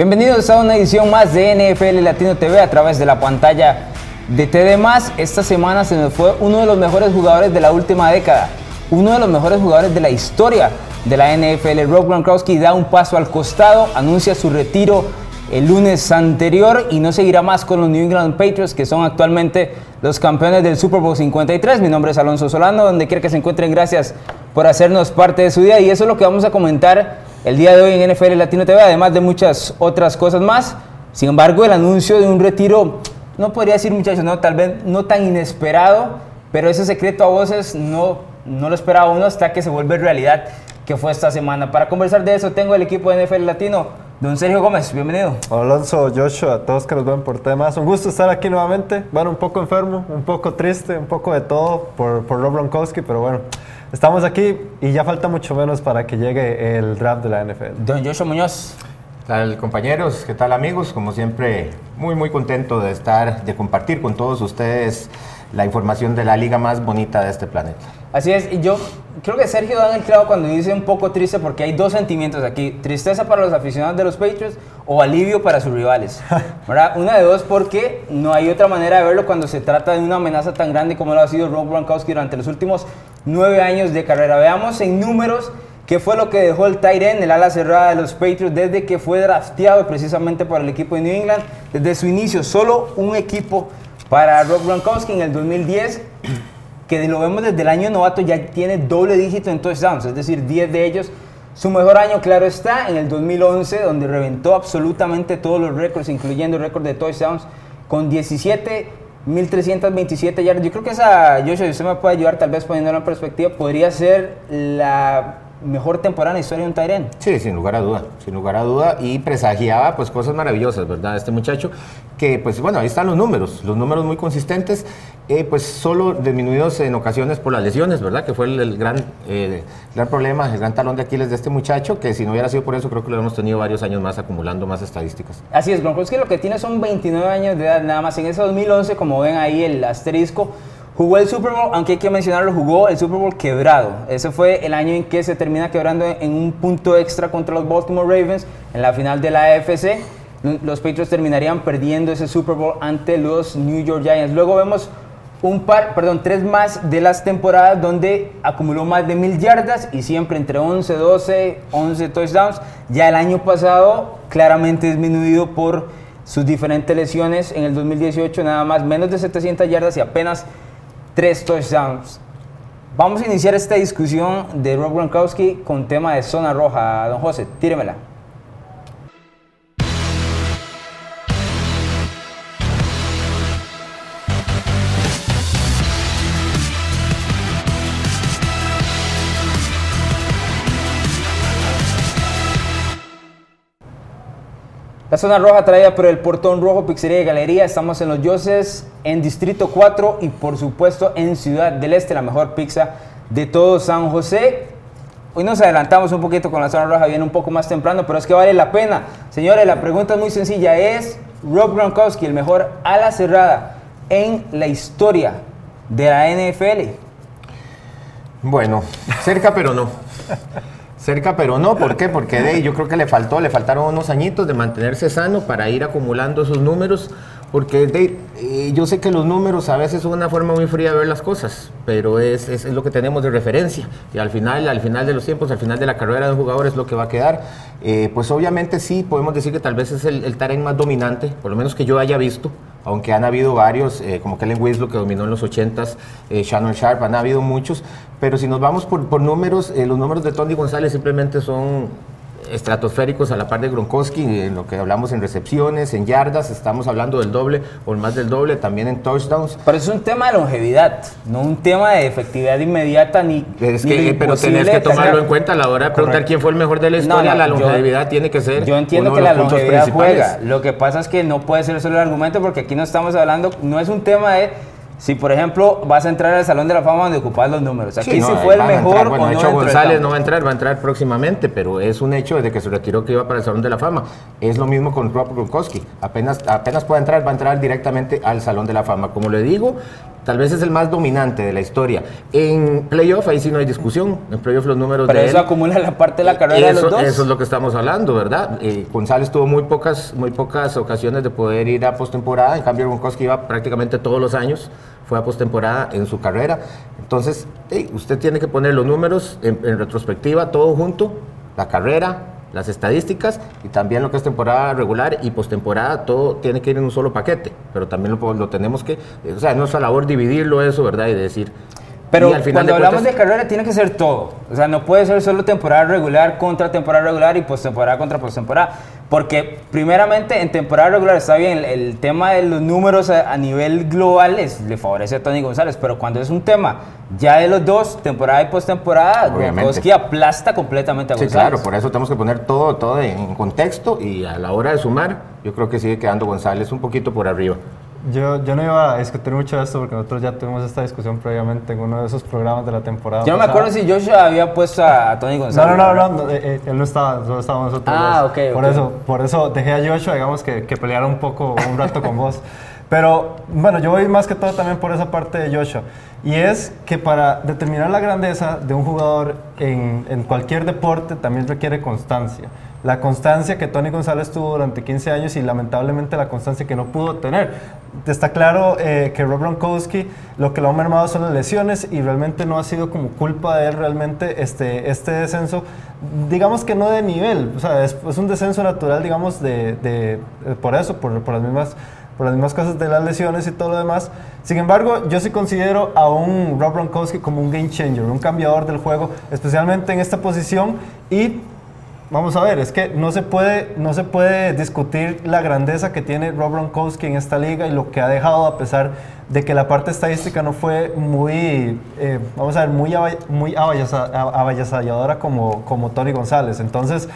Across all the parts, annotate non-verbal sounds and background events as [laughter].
Bienvenidos a una edición más de NFL Latino TV a través de la pantalla de TD. Esta semana se nos fue uno de los mejores jugadores de la última década, uno de los mejores jugadores de la historia de la NFL. Rob Gronkowski da un paso al costado, anuncia su retiro el lunes anterior y no seguirá más con los New England Patriots, que son actualmente los campeones del Super Bowl 53. Mi nombre es Alonso Solano, donde quiera que se encuentren, gracias por hacernos parte de su día y eso es lo que vamos a comentar el día de hoy en NFL Latino TV, además de muchas otras cosas más. Sin embargo, el anuncio de un retiro, no podría decir muchachos, no, tal vez no tan inesperado, pero ese secreto a voces no, no lo esperaba uno hasta que se vuelve realidad, que fue esta semana. Para conversar de eso tengo el equipo de NFL Latino. Don Sergio Gómez, bienvenido. Alonso, Joshua, a todos que nos ven por temas. Un gusto estar aquí nuevamente. Bueno, un poco enfermo, un poco triste, un poco de todo por, por Rob Gronkowski, pero bueno, Estamos aquí y ya falta mucho menos para que llegue el draft de la NFL. Don Joshua Muñoz. ¿Qué tal compañeros? ¿Qué tal amigos? Como siempre, muy muy contento de estar, de compartir con todos ustedes la información de la liga más bonita de este planeta. Así es, y yo creo que Sergio da el clavo cuando dice un poco triste porque hay dos sentimientos aquí, tristeza para los aficionados de los Patriots o alivio para sus rivales. [laughs] ¿verdad? Una de dos porque no hay otra manera de verlo cuando se trata de una amenaza tan grande como lo ha sido Rob Gronkowski durante los últimos nueve años de carrera. Veamos en números qué fue lo que dejó el Tyren, el ala cerrada de los Patriots, desde que fue drafteado precisamente por el equipo de New England, desde su inicio, solo un equipo para Rob Gronkowski en el 2010 que lo vemos desde el año novato ya tiene doble dígito en touchdowns, es decir, 10 de ellos. Su mejor año, claro está, en el 2011, donde reventó absolutamente todos los récords, incluyendo el récord de touchdowns, con 17, 1327 yardas. Yo creo que esa, Joshua, si usted me puede ayudar, tal vez poniéndolo en perspectiva, podría ser la mejor temporada en la historia de un Tyren. Sí, sin lugar a duda, sin lugar a duda. Y presagiaba pues cosas maravillosas, ¿verdad? Este muchacho que pues bueno, ahí están los números, los números muy consistentes, eh, pues solo disminuidos en ocasiones por las lesiones, ¿verdad? Que fue el, gran, eh, gran problema, el gran talón de Aquiles de este muchacho, que si no hubiera sido por eso creo que lo hemos tenido varios años más acumulando más estadísticas. Así es, que lo que tiene son 29 años de edad nada más. En ese 2011, como ven ahí el asterisco, Jugó el Super Bowl, aunque hay que mencionarlo, jugó el Super Bowl quebrado. Ese fue el año en que se termina quebrando en un punto extra contra los Baltimore Ravens en la final de la AFC. Los Patriots terminarían perdiendo ese Super Bowl ante los New York Giants. Luego vemos un par, perdón, tres más de las temporadas donde acumuló más de mil yardas y siempre entre 11, 12, 11 touchdowns. Ya el año pasado claramente disminuido por sus diferentes lesiones. En el 2018 nada más menos de 700 yardas y apenas tres touchdowns. Vamos a iniciar esta discusión de Rob Gronkowski con tema de zona roja. Don José, tíremela. La zona roja traída por el portón rojo Pizzería y Galería. Estamos en Los Yoses, en Distrito 4 y por supuesto en Ciudad del Este, la mejor pizza de todo San José. Hoy nos adelantamos un poquito con la zona roja, viene un poco más temprano, pero es que vale la pena. Señores, la pregunta es muy sencilla. ¿Es Rob Gronkowski el mejor ala cerrada en la historia de la NFL? Bueno, cerca pero no. [laughs] Cerca, pero no. ¿Por qué? Porque yo creo que le faltó, le faltaron unos añitos de mantenerse sano para ir acumulando esos números. Porque de, eh, yo sé que los números a veces son una forma muy fría de ver las cosas, pero es, es, lo que tenemos de referencia. Y al final, al final de los tiempos, al final de la carrera de un jugador es lo que va a quedar. Eh, pues obviamente sí, podemos decir que tal vez es el, el más dominante, por lo menos que yo haya visto aunque han habido varios, eh, como Kellen Winslow que dominó en los 80s, eh, Shannon Sharp, han habido muchos, pero si nos vamos por, por números, los números de Tony González simplemente son estratosféricos a la par de Gronkowski, en lo que hablamos en recepciones, en yardas, estamos hablando del doble o más del doble, también en touchdowns. Pero es un tema de longevidad, no un tema de efectividad inmediata ni. Es que, pero tenés que tomarlo en cuenta a la hora de preguntar quién fue el mejor de la historia. la longevidad tiene que ser. Yo entiendo que la longevidad juega. Lo que pasa es que no puede ser solo el argumento porque aquí no estamos hablando, no es un tema de si, por ejemplo, vas a entrar al Salón de la Fama donde ocupas los números. Aquí sí, fue el mejor. Bueno, o no González no va a entrar, va a entrar próximamente, pero es un hecho desde que se retiró que iba para el Salón de la Fama. Es lo mismo con Rob Gronkowski. Apenas, apenas puede entrar, va a entrar directamente al Salón de la Fama. Como le digo, Tal vez es el más dominante de la historia. En playoff, ahí sí no hay discusión. En playoff los números Pero de eso él- acumula la parte de la carrera de eso, los dos. eso es lo que estamos hablando, ¿verdad? Eh, González tuvo muy pocas, muy pocas ocasiones de poder ir a postemporada, en cambio Gronkowski iba prácticamente todos los años, fue a postemporada en su carrera. Entonces, hey, usted tiene que poner los números en, en retrospectiva, todo junto, la carrera, las estadísticas y también lo que es temporada regular y postemporada, todo tiene que ir en un solo paquete, pero también lo, lo tenemos que, eh, o sea, es nuestra labor dividirlo eso, ¿verdad? Y decir... Pero y al final cuando de hablamos cuentas- de carrera tiene que ser todo. O sea, no puede ser solo temporada regular contra temporada regular y postemporada contra postemporada. Porque primeramente en temporada regular está bien, el, el tema de los números a, a nivel global es- le favorece a Tony González, pero cuando es un tema ya de los dos, temporada y postemporada. Gronkowski aplasta completamente a Sí, González. claro, por eso tenemos que poner todo, todo en contexto y a la hora de sumar, yo creo que sigue quedando González un poquito por arriba. Yo, yo no iba a discutir mucho de esto porque nosotros ya tuvimos esta discusión previamente en uno de esos programas de la temporada. Yo no me acuerdo si Joshua había puesto a, Tony No, González. no, no, ¿verdad? no, no, eh, eh, él no estaba, solo estábamos nosotros. Ah, dos. ok, Por ok. eso, por eso dejé a Joshua, digamos, que, que peleara un poco, un rato con vos. Pero, bueno, yo voy más que todo también por esa parte de Joshua. Y es que para determinar la grandeza de un jugador en, en cualquier deporte también requiere constancia. La constancia que Tony González tuvo durante 15 años y lamentablemente la constancia que no pudo tener. Está claro eh, que Rob Gronkowski lo que lo ha mermado son las lesiones y realmente no ha sido como culpa de él realmente este, este descenso, digamos que no de nivel, o sea, es, un descenso natural, digamos, de, de- eh, por eso, por, por las mismas por las mismas cosas de las lesiones y todo lo demás. Sin embargo, yo sí considero a un Rob Gronkowski como un game changer, un cambiador del juego, especialmente en esta posición y Vamos a ver, es que no se puede, no se puede discutir la grandeza que tiene Rob Gronkowski en esta liga y lo que ha dejado a pesar de que la parte estadística no fue muy, eh, vamos a ver, muy, muy avasalladora como, como Tony González. Entonces,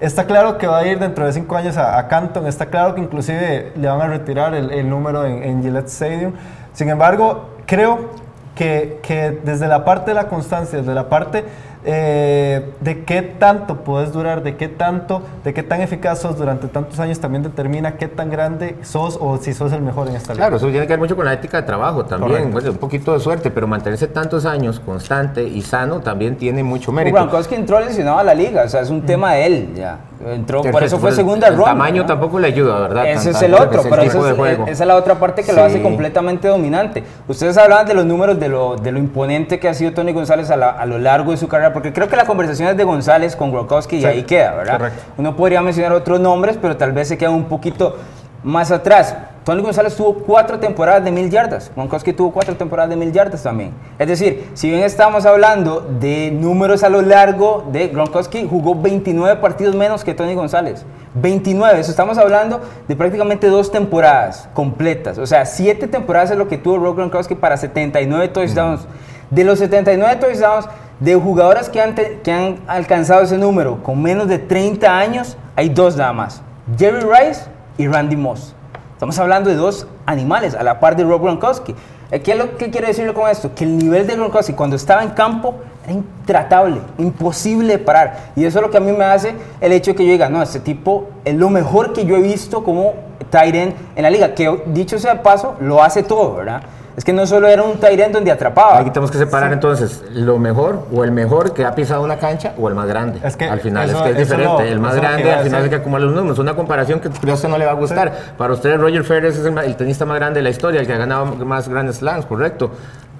está claro que va a ir dentro de cinco años a, a Canton, está claro que inclusive le van a retirar el, el número en, en Gillette Stadium. Sin embargo, creo que, que desde la parte de la constancia, desde la parte eh, de qué tanto puedes durar, de qué tanto, de qué tan eficaz sos durante tantos años, también determina qué tan grande sos o si sos el mejor en esta liga. Claro, eso tiene que ver mucho con la ética de trabajo también, bueno, un poquito de suerte, pero mantenerse tantos años constante y sano también tiene mucho mérito. Gronkowski entró lesionado a la liga, o sea, es un tema de él ya. Entró, por eso fue pero segunda el ronda. tamaño ¿no? tampoco le ayuda, ¿verdad? Ese Tan- es el otro, que pero tipo esa es, juego. esa es la otra parte que lo hace completamente dominante. Ustedes hablaban de los números, de lo, de lo imponente que ha sido Tony González a, la- a lo largo de su carrera, porque creo que la conversación es de González con Gronkowski y Sí, ahí queda, ¿verdad? correcto. Uno podría mencionar otros nombres, pero tal vez se queda un poquito más atrás. Tony González tuvo cuatro temporadas de mil yardas. Gronkowski tuvo cuatro temporadas de mil yardas también. Es decir, si bien estamos hablando de números a lo largo de Gronkowski, jugó 29 partidos menos que Tony González. 29, eso estamos hablando de prácticamente dos temporadas completas. O sea, siete temporadas es lo que tuvo Rob Gronkowski para 79 touchdowns. De los 79 touchdowns, de jugadores que han, que han alcanzado ese número con menos de 30 años, hay dos nada más. Jerry Rice y Randy Moss. Estamos hablando de dos animales a la par de Rob Gronkowski. Eh, ¿Qué lo que quiero decirle con esto? Que el nivel de Gronkowski cuando estaba en campo era intratable, imposible de parar. Y eso es lo que a mí me hace el hecho de que yo diga, no, este tipo es lo mejor que yo he visto como tight end en la liga. Que dicho sea de paso, lo hace todo, ¿verdad? Es que no solo era un end donde atrapaba. Aquí tenemos que separar entonces lo mejor o el mejor que ha pisado una cancha o el más grande. Es que al final eso- es que es diferente. lo- el más grande al final es que acumula los números. Una comparación que a usted no le va a gustar. Para usted Roger Federer es el, el tenista más grande de la historia, el que ha ganado más grandes slams, correcto.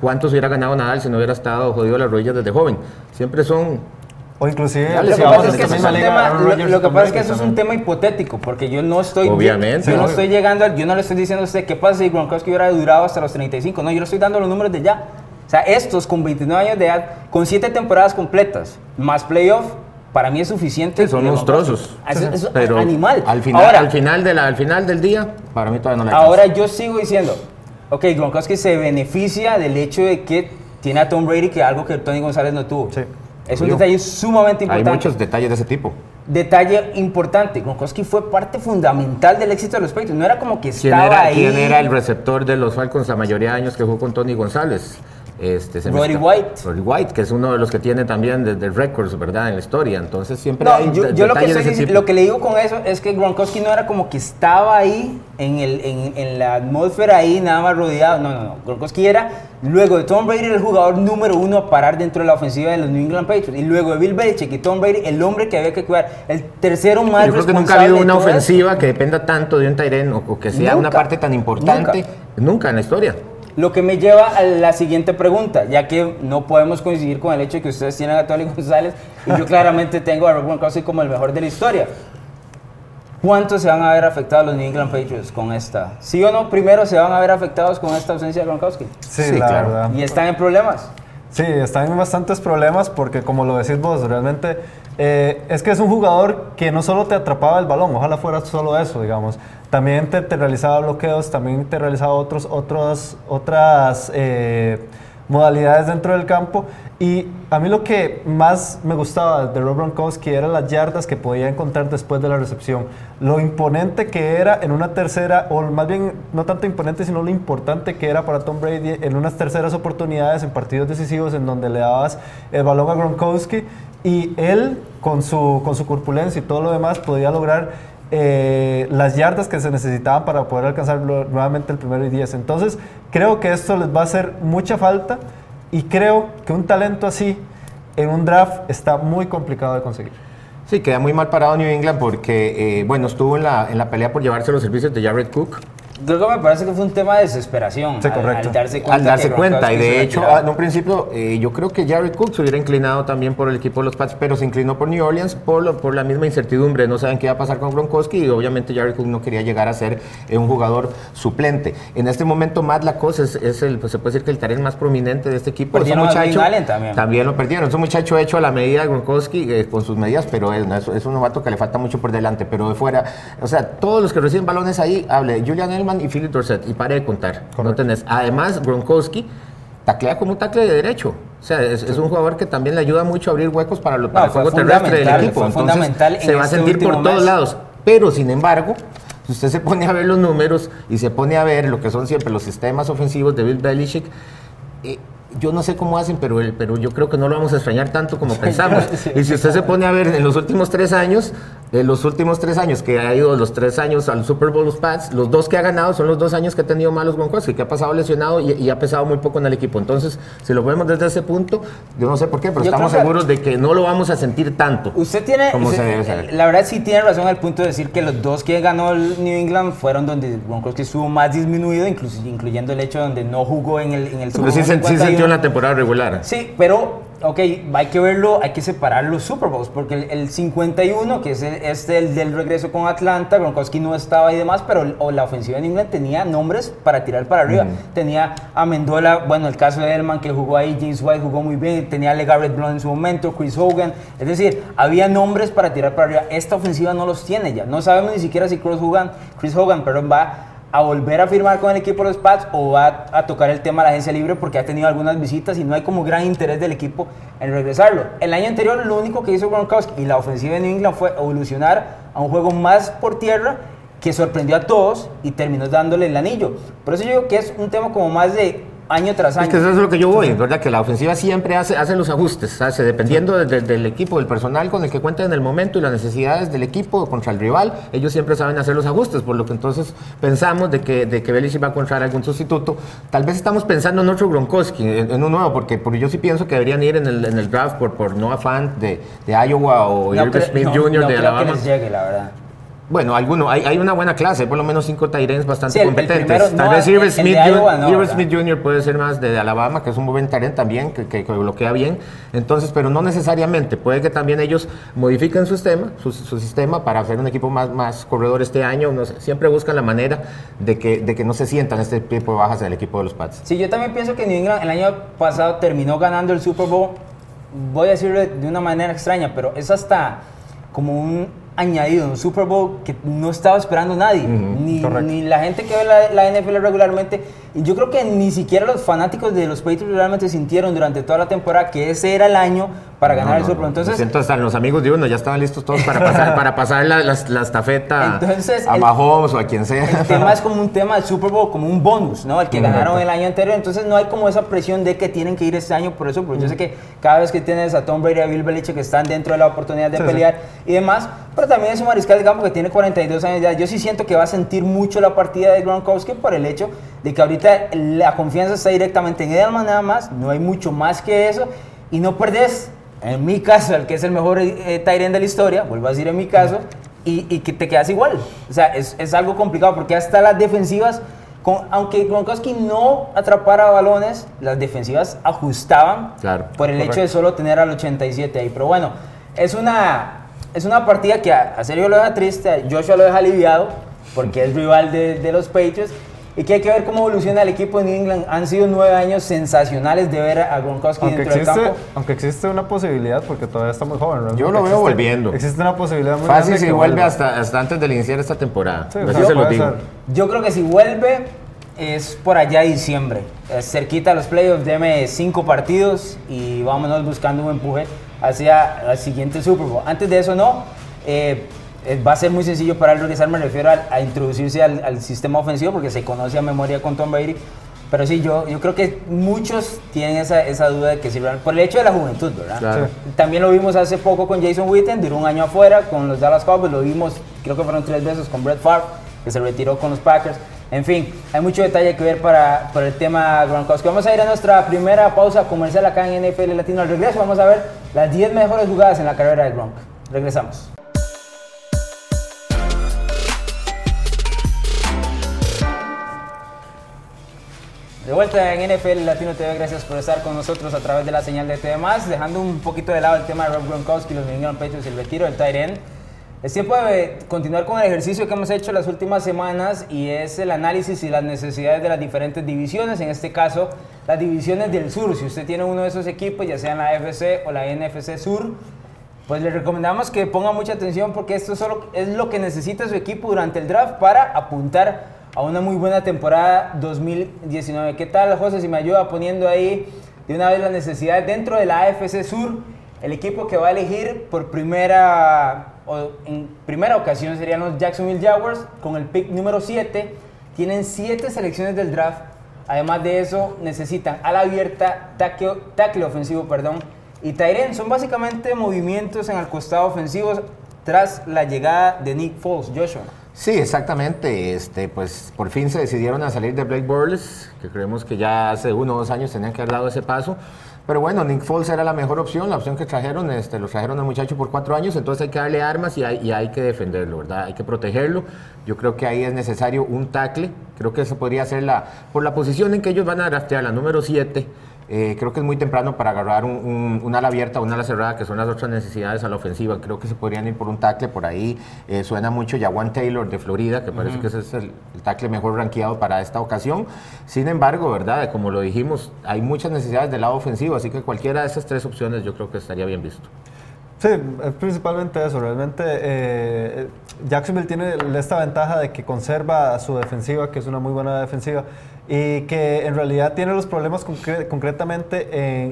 ¿Cuántos hubiera ganado Nadal si no hubiera estado jodido las rodillas desde joven? Siempre son O inclusive, Lo que pasa es que eso es un tema, Aaron lo, Rodgers lo que con pasa es que Brady eso es un también. tema hipotético, porque yo no estoy, Obviamente. yo no estoy llegando, al- yo no le estoy diciendo a usted qué pasa si Gronkowski hubiera durado hasta los 35, no, yo le estoy dando los números de ya. O sea, estos con 29 años de edad, con 7 temporadas completas, más playoff, para mí es suficiente. Sí, son monstruosos. Gronkowski. Es, es Pero animal. Al final, Ahora, al, final de la- al final del día, para mí todavía no le Ahora yo sigo diciendo, ok, Gronkowski se beneficia del hecho de que tiene a Tom Brady, que es algo que Tony González no tuvo. Sí. Es un detalle sumamente Hay importante. muchos detalles de ese tipo. Detalle importante, Gronkowski fue parte fundamental del éxito de los Patriots. No era como que ¿Quién estaba era, ahí. quién era el receptor de los Falcons la mayoría de años que jugó con Tony González? Este, se Roddy White. Roddy White, que es uno de los que tiene también de, de récords, ¿verdad? En la historia. Entonces siempre No, hay yo, lo, que estoy lo que le digo con eso es que Gronkowski no era como que estaba ahí en, el, en, en la atmósfera ahí nada más rodeado. No, no, no. Gronkowski era, luego de Tom Brady, el jugador número uno a parar dentro de la ofensiva de los New England Patriots. Y luego de Bill Belichick y Tom Brady, el hombre que había que cuidar. El tercero más Yo creo que nunca ha habido una esto. ofensiva que dependa tanto de un Tyren o, o que sea una parte tan importante. Nunca, en la historia. Lo que me lleva a la siguiente pregunta, ya que no podemos coincidir con el hecho de que ustedes tienen a Tony [laughs] González y yo claramente tengo a Rob Gronkowski como el mejor de la historia. ¿Cuántos se van a ver afectados los New England Patriots con esta? ¿Sí o no? Primero se van a ver afectados con esta ausencia de Gronkowski. Sí, Sí, la claro. verdad. Y están en problemas. Sí, están en bastantes problemas porque como lo decís vos, realmente eh, es que es un jugador que no solo te atrapaba el balón, ojalá fuera solo eso, digamos. También te, te realizaba bloqueos, también te realizaba otros, otros, otras eh, modalidades dentro del campo. Y a mí lo que más me gustaba de Rob Gronkowski eran las yardas que podía encontrar después de la recepción. Lo imponente que era en una tercera, o más bien no tanto imponente, sino lo importante que era para Tom Brady en unas terceras oportunidades en partidos decisivos en donde le dabas el balón a Gronkowski y él con su, con su corpulencia y todo lo demás podía lograr eh, las yardas que se necesitaban para poder alcanzar nuevamente el primero y 10. Entonces, creo que esto les va a hacer mucha falta y creo que un talento así en un draft está muy complicado de conseguir. Sí, queda muy mal parado New England porque, eh, bueno, estuvo en la, en la pelea por llevarse los servicios de Jared Cook. Creo que me parece que fue un tema de desesperación. Sí, al- correcto. Al, darse cuenta. Al darse cuenta, y de hecho, ah, en un principio, eh, yo creo que Jared Cook se hubiera inclinado también por el equipo de los Pats, pero se inclinó por New Orleans por, lo- por la misma incertidumbre. No saben qué iba a pasar con Gronkowski y obviamente Jared Cook no quería llegar a ser eh, un jugador suplente. En este momento, Matt Lacoste es, es el, pues, se puede decir que el talento más prominente de este equipo. Perdieron Kevin Allen también. lo perdieron. Es un muchacho hecho a la medida de Gronkowski, eh, con sus medidas, pero es, es, es un novato que le falta mucho por delante. Pero de fuera, o sea, todos los que reciben balones ahí, hable Julian Elman y Philip Dorset, y pare de contar. No tenés. Además, Gronkowski taclea como un tacle de derecho. O sea, es, es un jugador que también le ayuda mucho a abrir huecos para, lo, para el fue juego terrestre del equipo. Entonces, fundamental en se va a este sentir por todos lados. Pero, sin embargo, si usted se pone a ver los números y se pone a ver lo que son siempre los sistemas ofensivos de Bill Belichick, eh, yo no sé cómo hacen, pero, el, pero yo creo que no lo vamos a extrañar tanto como [laughs] pensamos. y si usted se pone a ver en los últimos tres años, en los últimos tres años que ha ido los tres años al Super Bowl los Pats, los dos que ha ganado son los dos años que ha tenido malos Gronkowski, que ha pasado lesionado y, y ha pesado muy poco en el equipo. Entonces, si lo vemos desde ese punto, yo no sé por qué, pero Yo estamos seguros de que no lo vamos a sentir tanto. Usted tiene, como usted- se debe saber. la verdad sí tiene razón al punto de decir que los dos que ganó el New England fueron donde Gronkowski estuvo más disminuido, incluso, incluyendo el hecho donde no jugó en el, en el Super Bowl se- sí 51. sintió en la temporada regular. Sí, pero, ok, hay que verlo, hay que separar los Super Bowls, porque el, el 51, que es el, este el del regreso con Atlanta, Gronkowski no estaba y demás, pero o la ofensiva de England tenía nombres para tirar para arriba. Tenía a Mendola, bueno, el caso de Elman que jugó ahí, James White jugó muy bien, tenía a LeGarrette Blount en su momento, Chris Hogan, es decir, había nombres para tirar para arriba. Esta ofensiva no los tiene ya, no sabemos ni siquiera si Chris Hogan, Chris Hogan, perdón, va a volver a firmar con el equipo de los Pats o va a tocar el tema de la agencia libre porque ha tenido algunas visitas y no hay como gran interés del equipo en regresarlo. El año anterior lo único que hizo Gronkowski y la ofensiva de New England fue evolucionar a un juego más por tierra que sorprendió a todos y terminó dándole el anillo. Por eso yo digo que es un tema como más de año tras año. Es que eso es lo que yo voy, ¿verdad? Que la ofensiva siempre hace, hace los ajustes, hace, dependiendo de- de- del equipo, del personal con el que cuenta en el momento y las necesidades del equipo contra el rival, ellos siempre saben hacer los ajustes, por lo que entonces pensamos de que, de que Belichick va a encontrar algún sustituto. Tal vez estamos pensando en otro Gronkowski, en, en un nuevo, porque, porque yo sí pienso que deberían ir en el, en el draft por, por Noah Fant de, de Iowa o No Irving Smith no- Jr. no de Alabama. que les llegue, la verdad. Bueno, alguno, hay, hay una buena clase, por lo menos cinco Tyrens bastante Sí, el- el competentes. primero, Tal no, vez el- Smith, no, Jr. puede ser más de Alabama, que es un buen Tyrant también, que, que, que bloquea bien. Entonces, pero no necesariamente. Puede que también ellos modifiquen su sistema, su, su sistema para hacer un equipo más, más corredor este año. No sé, siempre buscan la manera de que, de que no se sientan este tipo de bajas en el equipo de los Pats. Sí, yo también pienso que New England el año pasado terminó ganando el Super Bowl. Voy a decirlo de una manera extraña, pero es hasta como un añadido, un Super Bowl que no estaba esperando nadie. ni, ni la gente que ve la, la NFL regularmente yo creo que ni siquiera los fanáticos de los Patriots realmente sintieron durante toda la temporada que ese era el año para ganar el Super Bowl. Entonces, siento hasta los amigos de uno ya estaban listos todos para pasar, [laughs] para pasar la, la, la estafeta Entonces, a el- Mahomes o a quien sea. el tema es como un tema del Super Bowl, como un bonus, ¿no? El que ganaron el año anterior. Entonces no hay como esa presión de que tienen que ir este año por eso, porque yo sé que cada vez que tienes a Tom Brady y a Bill Belichick que están dentro de la oportunidad de Sí, sí. pelear y demás, pero también es un mariscal de campo que tiene 42 años ya. Yo sí siento que va a sentir mucho la partida de Gronkowski por el hecho de que ahorita la confianza está directamente en Edelman nada más, no hay mucho más que eso y no perdés, en mi caso, el que es el mejor eh, end de la historia, vuelvo a decir en mi caso, y, y que te quedas igual. O sea, es, es algo complicado porque hasta las defensivas, con- aunque Gronkowski no atrapara balones, las defensivas ajustaban Claro, por el hecho correcto. de solo tener al 87 ahí. Pero bueno, es una, es una partida que a, a Sergio lo deja triste, a Joshua lo deja aliviado, porque es rival de, de los Patriots. Y que hay que ver cómo evoluciona el equipo New England. Han sido nueve años sensacionales de ver a Gronkowski Aunque dentro del existe, campo. aunque existe una posibilidad, porque todavía está muy joven. realmente Yo lo veo existe- volviendo. Existe una posibilidad muy Fácil grande si vuelve hasta, hasta antes de iniciar esta temporada. Sí, se lo puede digo. ser. Yo creo que si vuelve es por allá diciembre, Es cerquita a los playoffs, deme cinco partidos y vámonos buscando un empuje hacia el siguiente Super Bowl. Antes de eso no, eh, va a ser muy sencillo para él regresar, me refiero a, a introducirse al, al sistema ofensivo porque se conoce a memoria con Tom Brady. Pero sí, yo, yo creo que muchos tienen esa, esa duda de que si por el hecho de la juventud, ¿verdad? Claro. Sí. También lo vimos hace poco con Jason Witten, duró un año afuera con los Dallas Cowboys, lo vimos, creo que fueron tres veces con Brett Favre, que se retiró con los Packers. En fin, hay mucho detalle que ver para, para el tema Gronkowski. Vamos a ir a nuestra primera pausa comercial acá en NFL Latino. Al regreso vamos a ver las 10 mejores jugadas en la carrera de Gronk. Regresamos. De vuelta en NFL Latino TV, gracias por estar con nosotros a través de la señal de TV+, dejando un poquito de lado el tema de Rob Gronkowski, los New England Patriots y el retiro del tight end. Es tiempo de continuar con el ejercicio que hemos hecho las últimas semanas y es el análisis y las necesidades de las diferentes divisiones, en este caso las divisiones del sur. Si usted tiene uno de esos equipos, ya sea en la AFC o la NFC Sur, pues le recomendamos que ponga mucha atención porque esto solo es lo que necesita su equipo durante el draft para apuntar a una muy buena temporada 2019. ¿Qué tal, José? Si me ayuda poniendo ahí de una vez las necesidades dentro de la AFC Sur, el equipo que va a elegir por primera, o en primera ocasión serían los Jacksonville Jaguars con el pick número 7. Tienen 7 selecciones del draft. Además de eso, necesitan ala abierta, tackle, tackle ofensivo, perdón, y Tyren. Son básicamente movimientos en el costado ofensivo tras la llegada de Nick Foles, Joshua. Sí, exactamente. Este, pues por fin se decidieron a salir de Blake Bortles, que creemos que ya hace uno o dos años tenían que haber dado ese paso. Pero bueno, Nick Foles era la mejor opción, la opción que trajeron, este, lo trajeron al muchacho por cuatro años, entonces hay que darle armas y hay, que defenderlo, ¿verdad? Hay que protegerlo. Yo creo que ahí es necesario un tackle, creo que eso podría ser la, por la posición en que ellos van a draftear, la número 7. Eh, creo que es muy temprano para agarrar un, un, un ala abierta o un ala cerrada, que son las otras necesidades a la ofensiva. Creo que se podrían ir por un tackle por ahí. Eh, suena mucho Jawan Taylor de Florida, que parece que ese es el, el tackle mejor rankeado para esta ocasión. Sin embargo, ¿verdad? Como lo dijimos, hay muchas necesidades del lado ofensivo, así que cualquiera de esas tres opciones yo creo que estaría bien visto. Sí, principalmente eso. Realmente eh, Jacksonville tiene esta ventaja de que conserva su defensiva, que es una muy buena defensiva, y que en realidad tiene los problemas concre- concretamente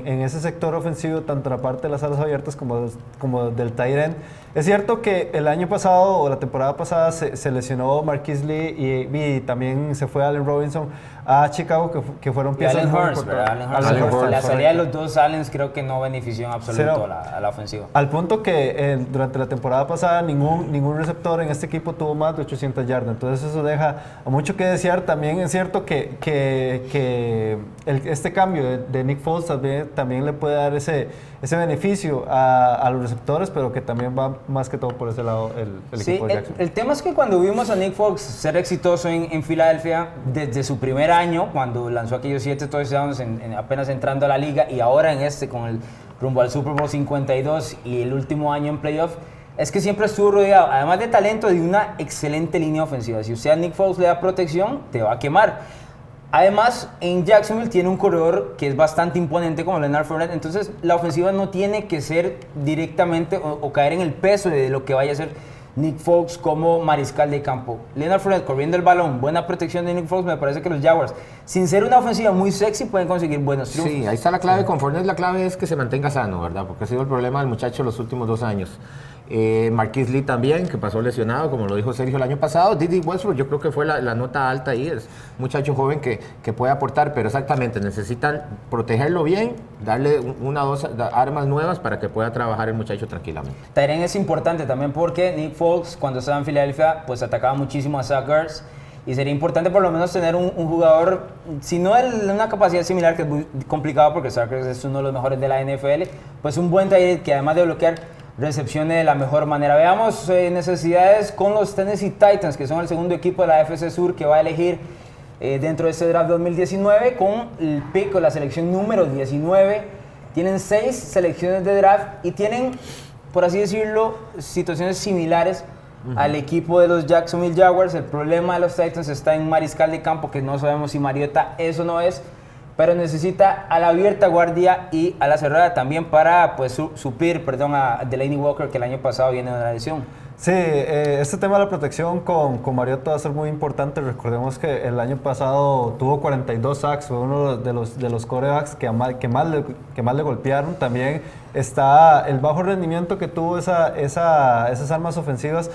en, ese sector ofensivo, tanto la parte de las alas abiertas como, del tight end. Es cierto que el año pasado o la temporada pasada se, se lesionó Marquis Lee y también se fue Allen Robinson a Chicago, que, que fueron piezas Allen. ¿verdad? Allen Hurst. Allen Hurst, La salida de los dos Allens creo que no benefició en absoluto Cero. a la, a la ofensiva. Al punto que eh, durante la temporada pasada ningún, ningún receptor en este equipo tuvo más de 800 yardas. Entonces eso deja a mucho que desear. También es cierto que, que, que el- este cambio de, de Nick Foles también, también le puede dar ese, ese beneficio a, a los receptores, pero que también va más que todo por ese lado el, el Sí, equipo de Jackson. el tema es que cuando vimos a Nick Fox ser exitoso en, en Filadelfia, desde su primer año, cuando lanzó aquellos siete touchdowns en, en- apenas entrando a la liga, y ahora en este con el rumbo al Super Bowl 52 y el último año en playoff, es que siempre estuvo rodeado, además de talento, de una excelente línea ofensiva. Si usted a Nick Foles le da protección, te va a quemar. Además, en Jacksonville tiene un corredor que es bastante imponente como Leonard Fournette, entonces la ofensiva no tiene que ser directamente o, caer en el peso de lo que vaya a ser Nick Fox como mariscal de campo. Leonard Fournette corriendo el balón, buena protección de Nick Fox, me parece que los Jaguars, sin ser una ofensiva muy sexy, pueden conseguir buenos triunfos. Sí, ahí está la clave con Fournette, la clave es que se mantenga sano, ¿verdad? Porque ha sido el problema del muchacho los últimos dos años. Eh, Marquis Lee también, que pasó lesionado, como lo dijo Sergio el año pasado. Didi Westbrook, yo creo que fue la, nota alta ahí. Es muchacho joven que, que, puede aportar, pero exactamente necesitan protegerlo bien, darle una dos armas nuevas para que pueda trabajar el muchacho tranquilamente. Tyren es importante también porque Nick Fox, cuando estaba en Filadelfia, pues atacaba muchísimo a Suckers. Y sería importante por lo menos tener un, jugador, si no de una capacidad similar, que es muy complicado porque Suckers es uno de los mejores de la NFL, pues un buen Tyren que además de bloquear recepcione de la mejor manera. Veamos eh, necesidades con los Tennessee Titans, que son el segundo equipo de la FC Sur que va a elegir eh, dentro de este draft 2019 con el pick o la selección número 19. Tienen seis selecciones de draft y tienen, por así decirlo, situaciones similares al equipo de los Jacksonville Jaguars. El problema de los Titans está en mariscal de campo, que no sabemos si Mariota eso no es pero necesita a la abierta guardia y a la cerrada también para pues, suplir perdón, a Delaney Walker, que el año pasado viene de la lesión. Sí, eh, este tema de la protección con, con Mariota va a ser muy importante. Recordemos que el año pasado tuvo 42 sacks, fue uno de los, de los corebacks que, que, más le, que más le golpearon. También está el bajo rendimiento que tuvo esa, esas armas ofensivas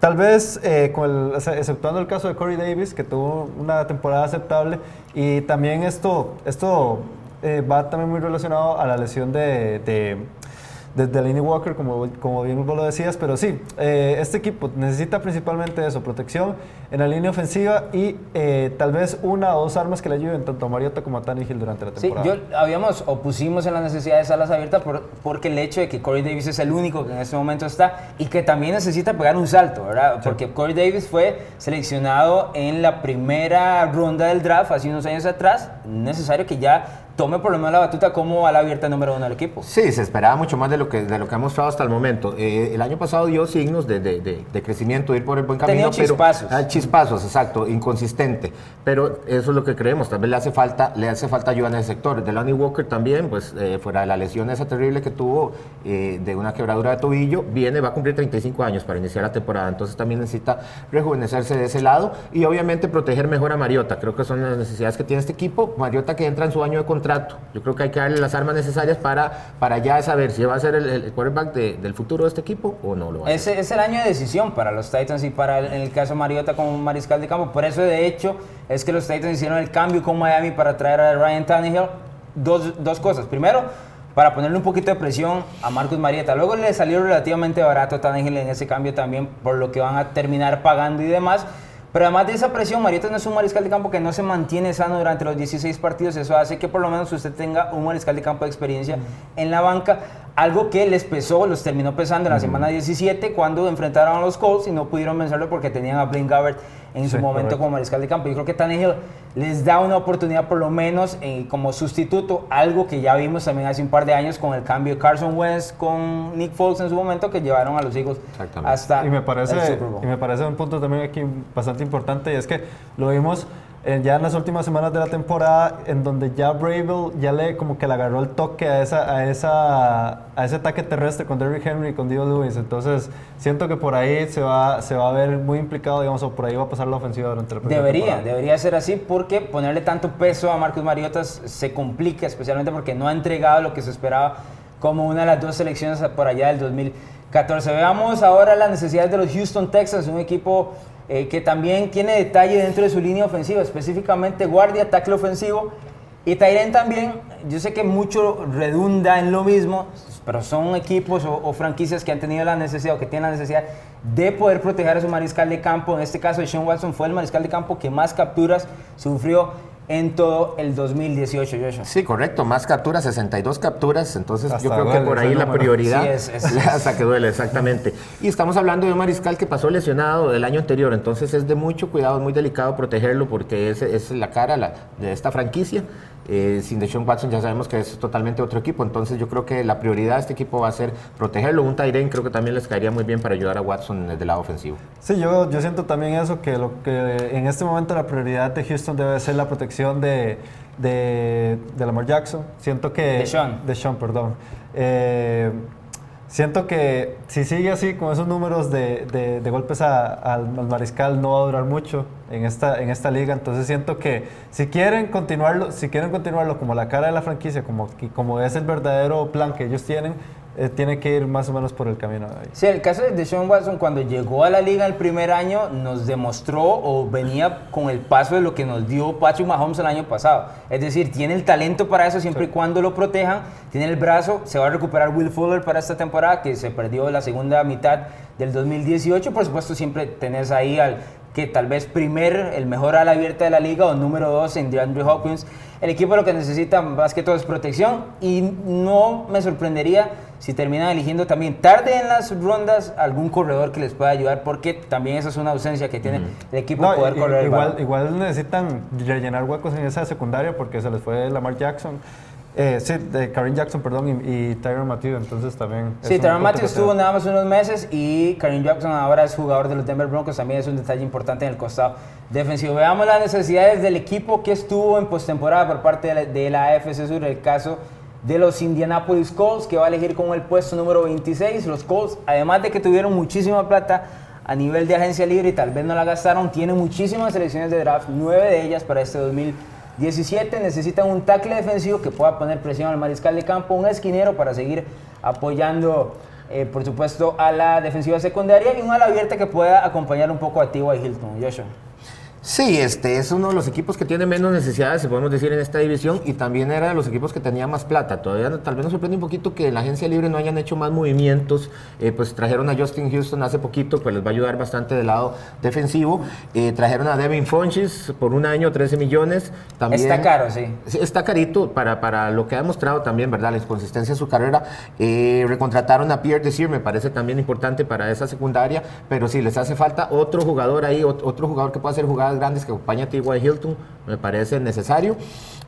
Tal vez, eh, con exceptuando el caso de Corey Davis, que tuvo una temporada aceptable, y también esto, esto eh, va también muy relacionado a la lesión de desde Lenny Walker, como, como bien vos lo decías, pero sí, eh, este equipo necesita principalmente eso, protección en la línea ofensiva y eh, tal vez una o dos armas que le ayuden tanto a Mariota como a Tannehill durante la temporada. Sí, yo habíamos o pusimos en la necesidad de salas abiertas por, porque el hecho de que Corey Davis es el único que en este momento está y que también necesita pegar un salto, ¿verdad? Porque Corey Davis fue seleccionado en la primera ronda del draft hace unos años atrás, necesario que ya tome por lo menos la batuta como a la abierta número uno del equipo. Sí, se esperaba mucho más de lo que, de lo que ha mostrado hasta el momento. Eh, el año pasado dio signos de, de, de, crecimiento, de ir por el buen camino. Tenía chispazos. Pero, ah, chispazos, exacto, inconsistente. Pero eso es lo que creemos. Tal vez le hace falta, le hace falta ayuda en el sector. Delaney Walker también, pues eh, fuera de la lesión esa terrible que tuvo eh, de una quebradura de tobillo, viene, va a cumplir 35 años para iniciar la temporada. Entonces también necesita rejuvenecerse de ese lado y obviamente proteger mejor a Mariota. Creo que son las necesidades que tiene este equipo. Mariota que entra en su año de contrato yo creo que hay que darle las armas necesarias para, para ya saber si va a ser el, quarterback del futuro de este equipo o no lo va a Ese es el año de decisión para los Titans y para el, en el caso de Mariota como mariscal de campo. Por eso, de hecho, es que los Titans hicieron el cambio con Miami para traer a Ryan Tannehill. Dos, dos cosas. Primero, para ponerle un poquito de presión a Marcus Mariota. Luego le salió relativamente barato a Tannehill en ese cambio también, por lo que van a terminar pagando y demás. Pero además de esa presión, Mariota no es un mariscal de campo que no se mantiene sano durante los 16 partidos. Eso hace que por lo menos usted tenga un mariscal de campo de experiencia en la banca. Algo que les pesó, los terminó pesando en la semana 17 cuando enfrentaron a los Colts y no pudieron vencerlo porque tenían a Blaine Gabbert en su momento como mariscal de campo. Yo creo que Tannehill les da una oportunidad por lo menos eh, como sustituto, algo que ya vimos también hace un par de años con el cambio de Carson Wentz con Nick Foles en su momento que llevaron a los hijos hasta y me parece, Y me parece un punto también aquí bastante importante y es que lo vimos ya en las últimas semanas de la temporada, en donde ya Bravel ya le como que le agarró el toque a, esa, a, esa, a ese ataque terrestre con Derrick Henry y con Dio Lewis. Entonces, siento que por ahí se va, se va a ver muy implicado, digamos, o por ahí va a pasar la ofensiva durante la Debería, temporada. debería ser así porque ponerle tanto peso a Marcus Mariotas se complica, especialmente porque no ha entregado lo que se esperaba como una de las dos selecciones por allá del 2014. Veamos ahora las necesidades de los Houston Texans, un equipo eh, que también tiene detalle dentro de su línea ofensiva, específicamente guardia, tackle ofensivo. Y Tyren también, yo sé que mucho redunda en lo mismo, pero son equipos o, franquicias que han tenido la necesidad o que tienen la necesidad de poder proteger a su mariscal de campo. En este caso, Sean Watson fue el mariscal de campo que más capturas sufrió en todo el 2018, Joshua. Sí, correcto, más capturas, 62 capturas, entonces yo creo que por ahí la prioridad sí, [laughs] es, hasta que duele, exactamente. Y estamos hablando de un mariscal que pasó lesionado el año anterior, entonces es de mucho cuidado, es muy delicado protegerlo porque es, es la cara de esta franquicia eh, sin Deshaun Watson ya sabemos que es totalmente otro equipo, entonces yo creo que la prioridad de este equipo va a ser protegerlo. Un Tyren creo que también les caería muy bien para ayudar a Watson desde el lado ofensivo. Sí, yo, yo siento también eso, que, lo que en este momento la prioridad de Houston debe ser la protección de, de, de Lamar Jackson. Siento que... De Sean. De Sean, perdón. Eh, Siento que si sigue así con esos números de, de, golpes a- al, al mariscal no va a durar mucho en esta, en esta liga. Entonces siento que si quieren continuarlo, si quieren continuarlo como la cara de la franquicia, como, como es el verdadero plan que ellos tienen, eh, tiene que ir más o menos por el camino ahí. Sí, el caso de Deshaun Watson cuando llegó a la liga el primer año nos demostró o venía con el paso de lo que nos dio Patrick Mahomes el año pasado. Es decir, tiene el talento para eso siempre y cuando lo protejan, tiene el brazo, se va a recuperar Will Fuller para esta temporada que se perdió la segunda mitad del 2018. Por supuesto, siempre tenés ahí al que tal vez primer, el mejor ala abierta de la liga o número dos en DeAndre Hopkins. El equipo lo que necesita más que todo es protección y no me sorprendería si terminan eligiendo también tarde en las rondas algún corredor que les pueda ayudar porque también esa es una ausencia que tiene el equipo No, poder correr igual, igual necesitan rellenar huecos en esa secundaria porque se les fue Lamar Jackson. Eh, sí, de Karim Jackson, perdón, y, y Tyron Matthew, entonces también. Sí, punto Matthew estuvo nada más unos meses y Karim Jackson ahora es jugador de los Denver Broncos, también es un detalle importante en el costado defensivo. Veamos las necesidades del equipo que estuvo en postemporada por parte de la, de la AFC Sur, el caso de los Indianapolis Colts, que va a elegir como el puesto número 26. Los Colts, además de que tuvieron muchísima plata a nivel de agencia libre y tal vez no la gastaron, tienen muchísimas selecciones de draft, nueve de ellas para este 2017. Necesitan un tackle defensivo que pueda poner presión al mariscal de campo, un esquinero para seguir apoyando, eh, por supuesto, a la defensiva secundaria y un ala abierta que pueda acompañar un poco a T.Y. Hilton. Joshua. Sí, este es uno de los equipos que tiene menos necesidades, se podemos decir, en esta división y también era de los equipos que tenía más plata. Todavía tal vez nos sorprende un poquito que la agencia libre no hayan hecho más movimientos. Eh, pues trajeron a Justin Houston hace poquito, pues les va a ayudar bastante del lado defensivo. Eh, trajeron a Devin Funches por un año, 13 millones. También, Está caro, sí. Está carito para, para lo que ha demostrado también, ¿verdad? La inconsistencia de su carrera. Eh, recontrataron a Pierre Desir, me parece también importante para esa secundaria, pero sí, les hace falta otro jugador ahí, ot- otro jugador que pueda hacer jugadas grandes que acompañe a T.Y. Hilton, me parece necesario.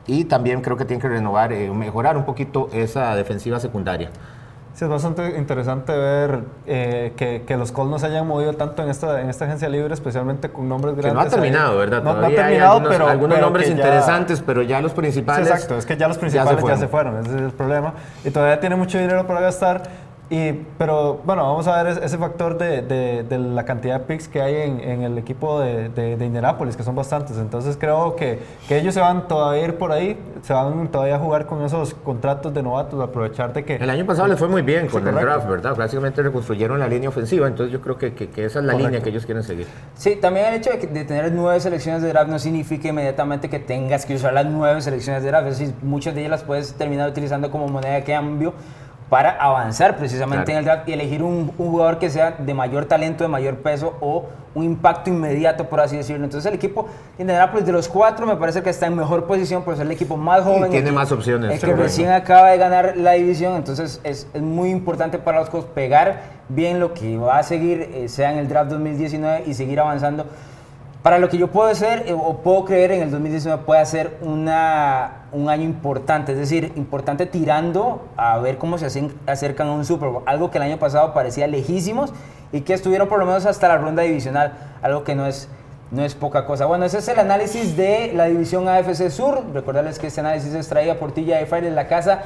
Y también creo que tienen que renovar, eh, mejorar un poquito esa defensiva secundaria. Sí, es bastante interesante ver eh, que, que los Colts no se hayan movido tanto en esta, en esta agencia libre, especialmente con nombres Que grandes. no ha terminado. ¿verdad? No, no ha terminado, algunos, pero. algunos pero nombres que ya- interesantes, pero ya los Sí, principales. exacto, es que ya los principales ya se, fueron. fueron. ese es el problema. Y todavía tiene mucho dinero para gastar. Y, pero bueno, vamos a ver es- ese factor de, de- de la cantidad de picks que hay en, en el equipo de, de, de Indianapolis, que son bastantes. Entonces creo que, que ellos se van todavía a ir por ahí, se van todavía a jugar con esos contratos de novatos, aprovechar de que... El año pasado les fue muy bien Sí, con el correcto. draft, ¿verdad? Básicamente reconstruyeron la línea ofensiva, entonces yo creo que, que- que esa es la Correcto. línea que ellos quieren seguir. Sí, también el hecho de, que- de tener nueve selecciones de draft no significa inmediatamente que tengas que usar las nueve selecciones de draft. Es decir, muchas de ellas las puedes terminar utilizando como moneda de cambio para avanzar precisamente Claro. en el draft y elegir un, un jugador que sea de mayor talento, de mayor peso o un impacto inmediato, por así decirlo. Entonces el equipo Indianapolis de los cuatro me parece que está en mejor posición por ser el equipo más joven. tiene el más opciones, El que correcto. recién acaba de ganar la división, entonces es, es muy importante para los Colts pegar bien lo que va a seguir, eh, sea en el draft 2019 y seguir avanzando. Para lo que yo puedo hacer eh, o puedo creer en el 2019 puede ser una, un año importante, es decir, importante tirando a ver cómo se acercan a un Super Bowl, algo que el año pasado parecía lejísimos y que estuvieron por lo menos hasta la ronda divisional, algo que no es, no es poca cosa. Bueno, ese es el análisis de la división AFC Sur. Recordarles que este análisis es traído por TJ Friday, la casa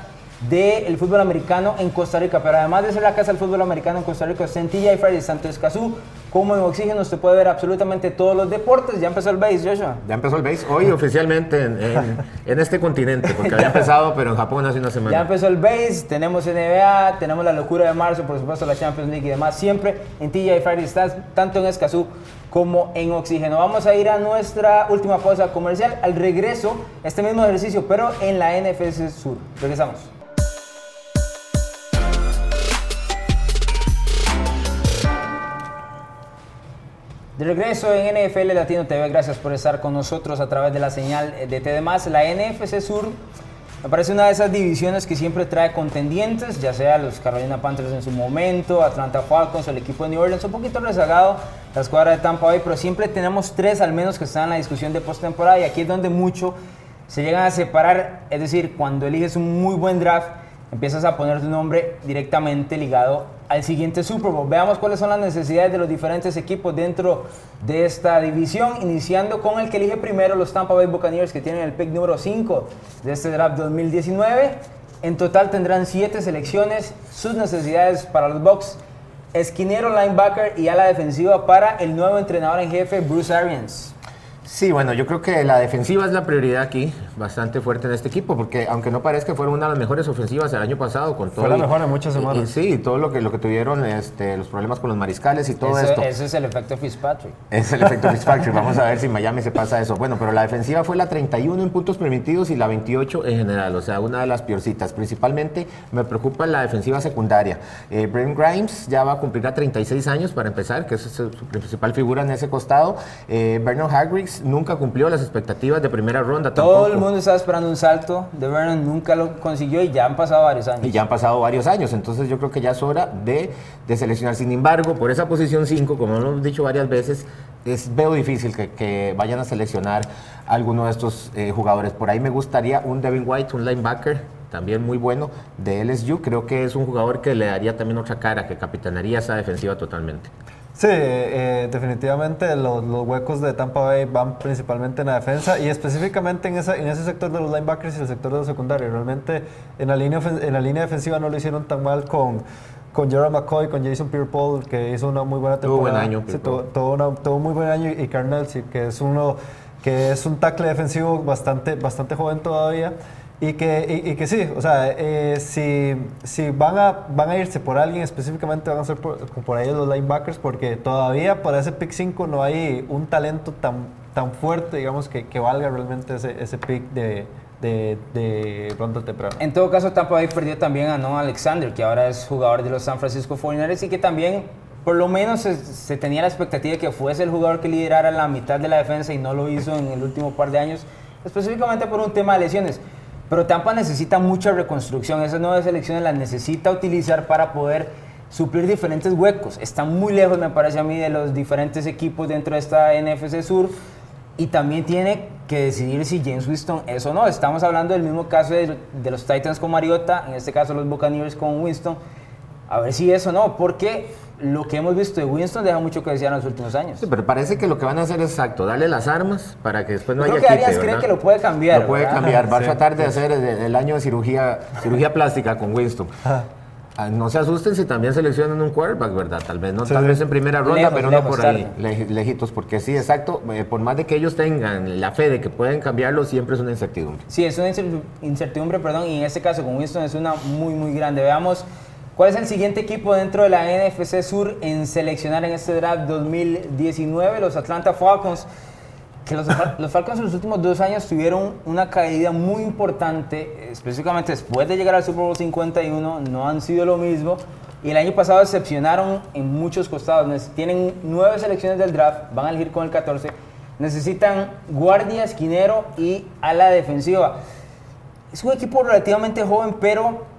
del fútbol americano en Costa Rica. Pero además de ser la casa del fútbol americano en Costa Rica, está en TJ Friday, tanto Escazú como en Oxígeno. Usted puede ver absolutamente todos los deportes. Ya empezó el base, Joshua. Ya empezó el base hoy oficialmente en, en- [laughs] en este continente, porque había [laughs] empezado, pero en Japón hace una Ya semana. empezó el base, tenemos NBA, tenemos la locura de marzo, por supuesto la Champions League y demás. Siempre en TJ Friday estás tanto en Escazú como en Oxígeno. Vamos a ir a nuestra última pausa comercial. Al regreso, este mismo ejercicio, pero en la NFC Sur. Regresamos. De regreso en NFL Latino TV, gracias por estar con nosotros a través de la señal de TD+. La NFC Sur me parece una de esas divisiones que siempre trae contendientes, ya sea los Carolina Panthers en su momento, Atlanta Falcons, el equipo de New Orleans, un poquito rezagado, la escuadra de Tampa Bay, pero siempre tenemos tres al menos que están en la discusión de postemporada y aquí es donde mucho se llegan a separar, es decir, cuando eliges un muy buen draft, empiezas a poner tu nombre directamente ligado al siguiente Super Bowl. Veamos cuáles son las necesidades de los diferentes equipos dentro de esta división, iniciando con el que elige primero los Tampa Bay Buccaneers, que tienen el pick número 5 de este draft 2019. En total tendrán siete selecciones. Sus necesidades para los Bucks: esquinero, linebacker y ala defensiva para el nuevo entrenador en jefe, Bruce Arians. Sí, bueno, yo creo que la defensiva es la prioridad aquí, bastante fuerte en este equipo, porque aunque no parezca que fueron una de las mejores ofensivas el año pasado, con todo. Fue la mejor en muchas y- semanas. y sí, todo lo que, lo que tuvieron, este, los problemas con los mariscales y todo Ese- esto. Ese es el efecto Fitzpatrick. Es el efecto Fitzpatrick. [laughs] Vamos a ver si Miami se pasa eso. Bueno, pero la defensiva fue la 31 en puntos permitidos y la 28 en general. O sea, una de las peorcitas. Principalmente me preocupa la defensiva secundaria. Eh, Brent Grimes ya va a cumplir a 36 años para empezar, que es su su principal figura en ese costado. Eh, Bernard Hargriggs nunca cumplió las expectativas de primera ronda. Todo el mundo estaba esperando un salto de Vernon, nunca lo consiguió y ya han pasado varios años. Y ya han pasado varios años, entonces yo creo que ya es hora de, de seleccionar. Sin embargo, por esa posición 5, como hemos dicho varias veces, es, veo difícil que, que vayan a seleccionar a alguno de estos eh, jugadores. Por ahí me gustaría un Devin White, un linebacker, también muy bueno, de LSU. Creo que es un jugador que le daría también otra cara, que capitanearía esa defensiva totalmente. Sí, eh, definitivamente los, los huecos de Tampa Bay van principalmente en la defensa y específicamente en, esa, en ese sector de los linebackers y el sector de los secundarios. Realmente en la línea, en la línea defensiva no lo hicieron tan mal con, con Gerald McCoy, con Jason Pierre-Paul, que hizo una muy buena Tuvo temporada. buen año, Sí, tuvo, tuvo una- tuvo muy buen año y Carnell, sí, que es uno que es un tackle defensivo bastante, bastante joven todavía. Y que, y, y que sí, o sea, eh, si, si van, a, van a irse por alguien específicamente, van a ser por, por ahí los linebackers, porque todavía para ese pick 5 no hay un talento tan, tan fuerte, digamos, que, que valga realmente ese, ese pick de, de, de ronda temprana. En todo caso, Tampa Bay perdió también a Noah Alexander, que ahora es jugador de los San Francisco 49ers y que también, por lo menos, se, se tenía la expectativa de que fuese el jugador que liderara la mitad de la defensa y no lo hizo en el último par de años, específicamente por un tema de lesiones. Pero Tampa necesita mucha reconstrucción, esas nuevas selecciones las necesita utilizar para poder suplir diferentes huecos. Está muy lejos, me parece a mí, de los diferentes equipos dentro de esta NFC Sur. Y también tiene que decidir si James Winston es o no. Estamos hablando del mismo caso de, de los Titans con Mariota, en este caso los Buccaneers con Winston. A ver si es o no, porque lo que hemos visto de Winston deja mucho que desear en los últimos años. Sí, pero parece que lo que van a hacer es exacto, darle las armas para que después no Yo haya creo que Arias cree que lo puede cambiar. Lo puede ¿verdad? cambiar, [laughs] va a Sí. tratar de hacer el, el año de cirugía, cirugía plástica con Winston. No se asusten si también seleccionan un quarterback, ¿verdad? Tal vez no, Sí, tal vez en primera ronda, Lejos, pero lejos, no por tarde. ahí, lej- lejitos, porque sí, exacto, eh, por más de que ellos tengan la fe de que pueden cambiarlo, siempre es una incertidumbre. Sí, es una incer- incertidumbre, perdón, y en este caso con Winston es una muy, muy grande. Veamos cuál es el siguiente equipo dentro de la NFC Sur en seleccionar en este draft 2019, los Atlanta Falcons. Que los, Falcons en los últimos dos años tuvieron una caída muy importante, específicamente después de llegar al Super Bowl 51, no han sido lo mismo. Y el año pasado decepcionaron en muchos costados. Tienen nueve selecciones del draft, van a elegir con el 14. Necesitan guardia, esquinero y ala defensiva. Es un equipo relativamente joven, pero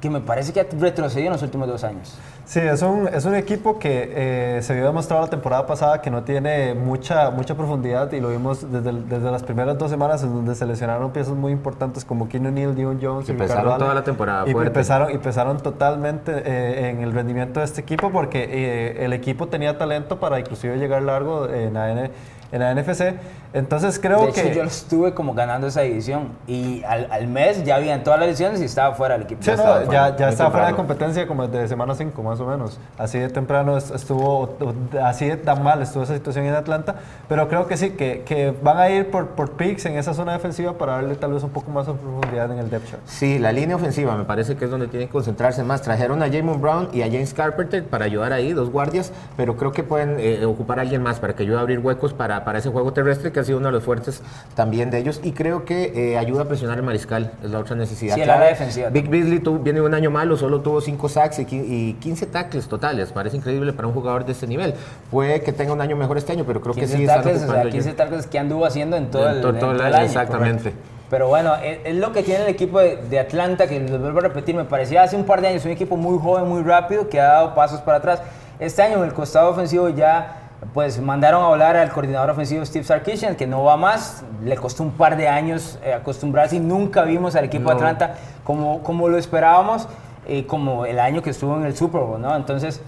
que me parece que ha retrocedido en los últimos dos años. Sí, es un, es un equipo que eh, se vio demostrado la temporada pasada que no tiene mucha, mucha profundidad y lo vimos desde, el- desde las primeras dos semanas en donde seleccionaron piezas muy importantes como Keenan Neal, Dion Jones y Empezaron Ricardo toda la temporada y fuerte. Empezaron, y pesaron totalmente eh, en el rendimiento de este equipo porque eh, el equipo tenía talento para inclusive llegar largo en la, N- en la NFC. Entonces creo de hecho, que... yo lo estuve como ganando esa división. Y al, al mes ya habían todas las lesiones y estaba fuera del equipo. Sí, no, estaba ya, fuera, ya estaba fuera de competencia como desde semana 5 más o menos. Así de temprano es- estuvo, así de tan mal estuvo esa situación en Atlanta. Pero creo que sí, que, que van a ir por, por picks en esa zona defensiva para darle tal vez un poco más de profundidad en el depth chart. Sí, la línea ofensiva me parece que es donde tienen que concentrarse más. Trajeron a Jamon Brown y a James Carpenter para ayudar ahí, dos guardias, pero creo que pueden eh, ocupar a alguien más para que ayude a abrir huecos para, para ese juego terrestre que ha sido uno de los fuertes también de ellos. Y creo que eh, ayuda a presionar el mariscal, es la otra necesidad. Sí, el clave. ala defensiva Big Beasley tuvo- viene un año malo, solo tuvo 5 sacks y y 15 tackles totales. Parece increíble para un jugador de este nivel. Puede que tenga un año mejor este año, pero creo que 15 sí están tackles, o sea, ocupando 15 ya. tackles que anduvo haciendo en todo En el, en todo el año, exactamente. correcto. Pero bueno, es, es lo que tiene el equipo de, de Atlanta, que les vuelvo a repetir, me parecía hace un par de años un equipo muy joven, muy rápido, que ha dado pasos para atrás. Este año en el costado ofensivo ya pues mandaron a volar al coordinador ofensivo Steve Sarkisian, que no va más, le costó un par de años eh, acostumbrarse y nunca vimos al equipo de No. Atlanta como, como lo esperábamos, eh, como el año que estuvo en el Super Bowl, ¿no? Entonces,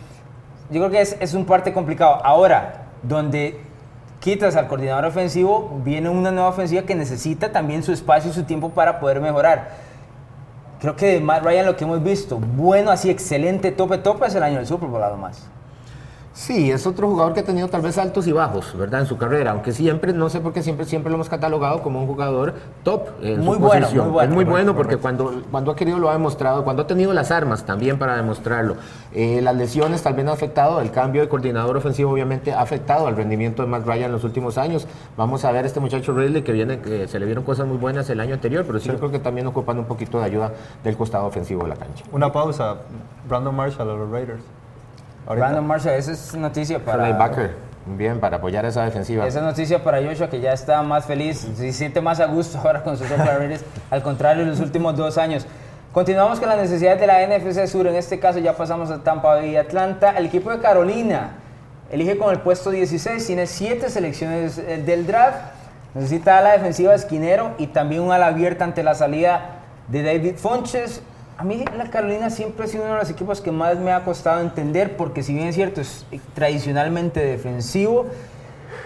yo creo que es, es un parte complicado. Ahora, donde quitas al coordinador ofensivo, viene una nueva ofensiva que necesita también su espacio y su tiempo para poder mejorar. creo que de Matt Ryan lo que hemos visto, bueno, así excelente, tope, tope, es el año del Super Bowl, más. Sí, es otro jugador que ha tenido tal vez altos y bajos, ¿verdad? En su carrera, aunque siempre, no sé por qué siempre, siempre lo hemos catalogado como un jugador top en muy su bueno, posición. Muy bueno, es muy bueno porque cuando, cuando ha querido lo ha demostrado, cuando ha tenido las armas también para demostrarlo. Eh, las lesiones tal vez han afectado, el cambio de coordinador ofensivo obviamente ha afectado al rendimiento de Matt Ryan en los últimos años. Vamos a ver este muchacho Ridley que viene, que se le vieron cosas muy buenas el año anterior, pero sí, yo creo que también ocupan un poquito de ayuda del costado ofensivo de la cancha. Una pausa, Brandon Marshall a los Raiders. Brandon Marshall, esa es noticia para... Linebacker, bien, para apoyar esa defensiva. Esa noticia para Joshua, que ya está más feliz, se siente más a gusto [laughs] ahora con sus Raiders, al contrario, en los últimos dos años. Continuamos con las necesidades de la NFC Sur, en este caso ya pasamos a Tampa Bay y Atlanta. El equipo de Carolina elige con el puesto 16, tiene 7 selecciones eh, del draft, necesita a la defensiva esquinero y también un ala abierta ante la salida de David Fonches. A mí la Carolina siempre ha sido uno de los equipos que más me ha costado entender porque si bien es cierto es tradicionalmente defensivo,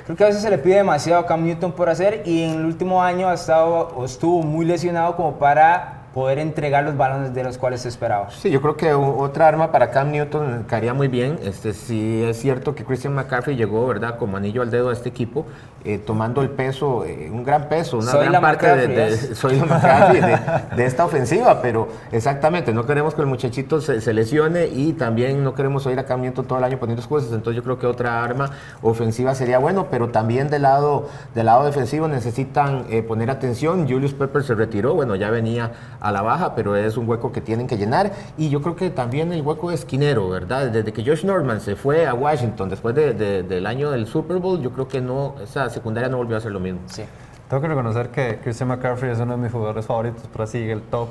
creo que a veces se le pide demasiado a Cam Newton por hacer y en el último año ha estado o estuvo muy lesionado como para poder entregar los balones de los cuales se esperaba. Sí, yo creo que otra arma para Cam Newton caería muy bien. Este, sí es cierto que Christian McCaffrey llegó, ¿verdad?, como anillo al dedo a este equipo, eh, tomando el peso, eh, un gran peso, una gran parte de, soy la McCaffrey [laughs] de, esta ofensiva, pero exactamente, no queremos que el muchachito se, lesione y también no queremos oír a Cam Newton todo el año poniendo cosas, entonces yo creo que otra arma ofensiva sería bueno, pero también del lado, del lado defensivo necesitan eh, poner atención. Julius Pepper se retiró, bueno, ya venía a la baja, pero es un hueco que tienen que llenar. Y yo creo que también el hueco esquinero, ¿verdad? Desde que Josh Norman se fue a Washington después del año del Super Bowl, yo creo que no, esa secundaria no volvió a ser lo mismo. Sí. Tengo que reconocer que Christian McCaffrey es uno de mis jugadores favoritos, pero así el top.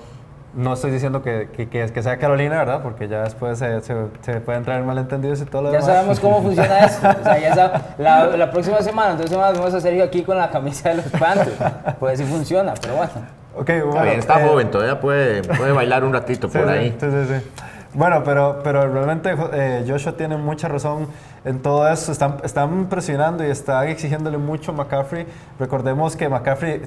No estoy diciendo que, que, que, sea Carolina, ¿verdad? Porque ya después se, se, pueden traer malentendidos y todo lo ya demás. Ya sabemos cómo funciona eso. O sea, ya la, la, próxima semana, entonces vamos a Sergio aquí con la camisa de los Panthers. Pues sí funciona, pero bueno. Okay, bueno, está, eh, joven, todavía puede, puede bailar un ratito [laughs] por ahí. Sí, sí, sí. Bueno, pero, pero realmente eh, Joshua tiene mucha razón en todo eso. Están, están presionando y están exigiéndole mucho a McCaffrey. Recordemos que McCaffrey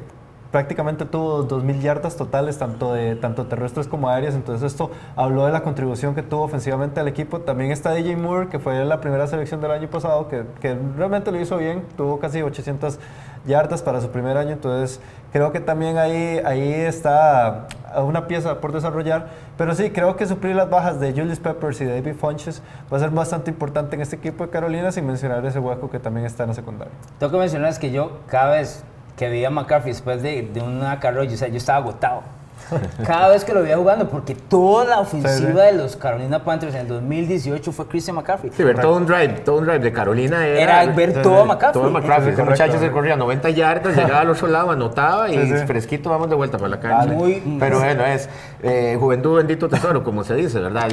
prácticamente tuvo 2.000 yardas totales, tanto, de, tanto terrestres como aéreas. Entonces esto habló de la contribución que tuvo ofensivamente al equipo. También está DJ Moore, que fue la primera selección del año pasado, que, que realmente lo hizo bien. Tuvo casi 800 yardas para su primer año. Entonces creo que también ahí, ahí está una pieza por desarrollar. Pero sí, creo que suplir las bajas de Julius Peppers y David Funches va a ser bastante importante en este equipo de Carolina, sin mencionar ese hueco que también está en la secundaria. Tengo que mencionar es que yo cada vez que veía a McCarthy después de, de una carrera, o sea, yo estaba agotado. [laughs] Cada vez que lo veía jugando, porque toda la ofensiva de los Carolina Panthers en el 2018 fue Christian McCaffrey. Sí, ver todo un drive, todo un drive de Carolina era, era ver todo a McCaffrey. Todo McCaffrey. Ese muchacho se corría 90 yardas, llegaba al otro lado, anotaba y fresquito vamos de vuelta para la cancha. Pero bueno, es eh, juventud bendito tesoro, como se dice, ¿verdad?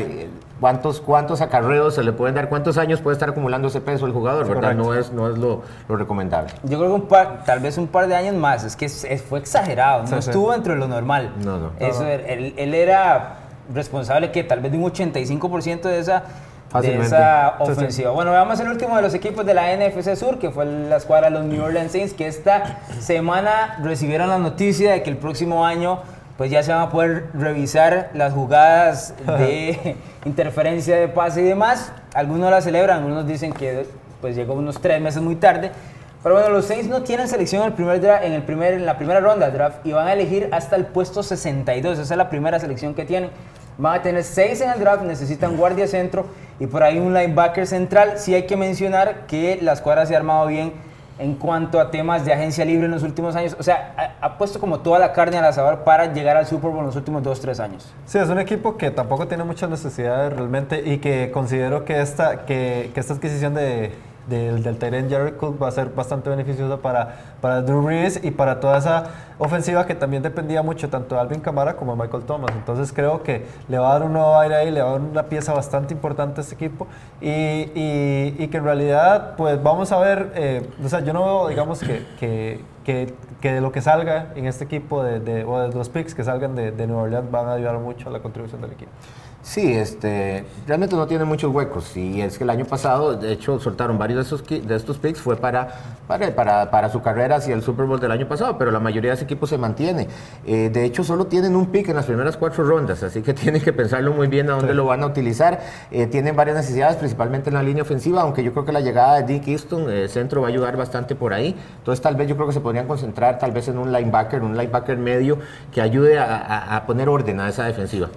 ¿Cuántos, ¿Cuántos acarreos se le pueden dar? ¿Cuántos años puede estar acumulando ese peso el jugador? ¿verdad? No es, no es lo, lo, recomendable. Yo creo que un par, tal vez un par de años más. Es que fue exagerado. No estuvo dentro de lo normal. No, no. Eso, él, él, era responsable que tal vez de un 85% de esa, de esa ofensiva. Bueno, veamos el último de los equipos de la NFC Sur, que fue la escuadra de los New Orleans Saints, que esta semana recibieron la noticia de que el próximo año pues ya se van a poder revisar las jugadas de [laughs] interferencia de pase y demás. Algunos la celebran, algunos dicen que pues llegó unos tres meses muy tarde. Pero bueno, los Saints no tienen selección en, el primer en, el primer, en la primera ronda del draft y van a elegir hasta el puesto 62. Esa es la primera selección que tienen. Van a tener seis en el draft, necesitan guardia centro y por ahí un linebacker central. Sí hay que mencionar que la escuadra se ha armado bien en cuanto a temas de agencia libre en los últimos años. O sea, ha, puesto como toda la carne al asador para llegar al Super Bowl en los últimos dos, tres años. Sí, es un equipo que tampoco tiene muchas necesidades realmente y que considero que esta, que esta adquisición de del, del Tyrant Jared Cook va a ser bastante beneficiosa para, para Drew Brees y para toda esa ofensiva que también dependía mucho tanto de Alvin Kamara como de Michael Thomas. Entonces creo que le va a dar un nuevo aire ahí, le va a dar una pieza bastante importante a este equipo y, y, que en realidad pues vamos a ver, eh, o sea, yo no veo digamos que, que, que, de lo que salga en este equipo de, de, o de los picks que salgan de, de Nueva Orleans van a ayudar mucho a la contribución del equipo. Sí, este, realmente no tiene muchos huecos. Y es que el año pasado, de hecho, soltaron varios de, esos, de estos picks, fue para, para, para, para su carrera hacia el Super Bowl del año pasado, pero la mayoría de ese equipo se mantiene. Eh, de hecho, solo tienen un pick en las primeras cuatro rondas, así que [laughs] tienen que pensarlo muy bien a dónde lo van a utilizar. Eh, tienen varias necesidades, principalmente en la línea ofensiva, aunque yo creo que la llegada de Dick Easton, eh, centro, va a ayudar bastante por ahí. Entonces, tal vez yo creo que se podrían concentrar tal vez en un linebacker, un linebacker medio que ayude a, a- a poner orden a esa defensiva.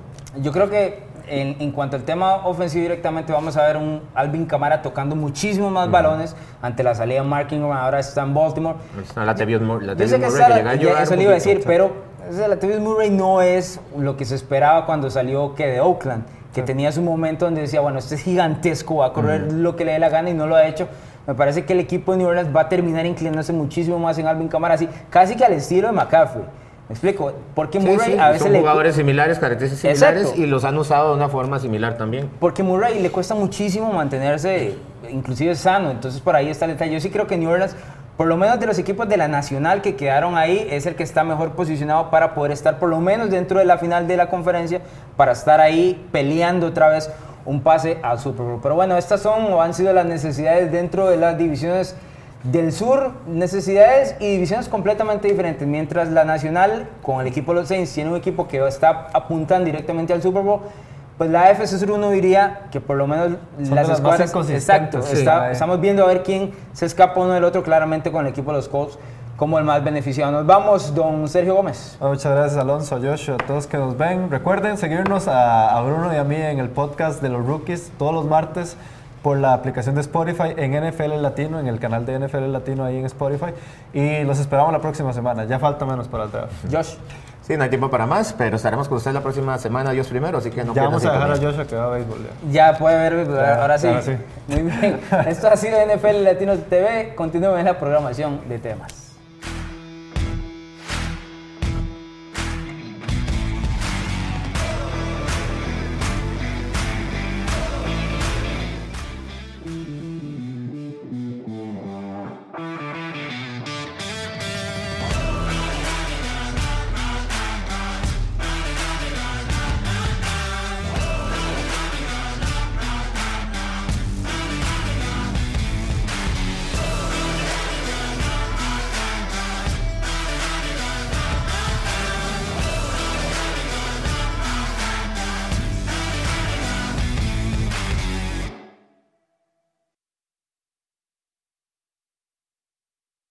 Yo creo que en, en cuanto al tema ofensivo directamente vamos a ver un Alvin Camara tocando muchísimo más balones ante la salida de Mark Ingram, ahora está en Baltimore. Está la Latavius Mur- Yo Latavius sé que Murray, que la- ya eso le iba a decir, pero ese Latavius Murray no es lo que se esperaba cuando salió que de Oakland, que tenía su momento donde decía, bueno, este es gigantesco, va a correr lo que le dé la gana y no lo ha hecho. Me parece que el equipo de New Orleans va a terminar inclinándose muchísimo más en Alvin Kamara, así, casi que al estilo de McCaffrey. ¿Me explico? Porque Sí, Murray sí, a veces son le... jugadores similares, características similares Exacto. y los han usado de una forma similar también. Porque Murray le cuesta muchísimo mantenerse inclusive sano, entonces por ahí está el detalle. Yo sí creo que New Orleans, por lo menos de los equipos de la Nacional que quedaron ahí, es el que está mejor posicionado para poder estar por lo menos dentro de la final de la conferencia, para estar ahí peleando otra vez un pase al Super Bowl. Pero bueno, estas son o han sido las necesidades dentro de las divisiones del sur, necesidades y divisiones completamente diferentes. Mientras la Nacional, con el equipo de los Saints, tiene un equipo que está apuntando directamente al Super Bowl, pues la AFC Sur uno diría que por lo menos Son las escuadras... Exacto, sí. está- estamos viendo a ver quién se escapa uno del otro claramente con el equipo de los Colts como el más beneficiado. Nos vamos, don Sergio Gómez. Bueno, Muchas gracias Alonso, a Joshua, a todos que nos ven. Recuerden seguirnos a, a Bruno y a mí en el podcast de los rookies todos los martes por la aplicación de Spotify en NFL Latino, en el canal de NFL Latino ahí en Spotify. Y los esperamos la próxima semana. Ya falta menos para el draft. Josh. Sí, no hay tiempo para más, pero estaremos con ustedes la próxima semana, Dios primero, así que no ya vamos a dejar a. Joshua que va a béisbol. ya. Ya puede ver, Ya, ahora sí. ahora sí. Muy bien. Esto ha sido NFL Latino TV. Continúen en la programación de temas.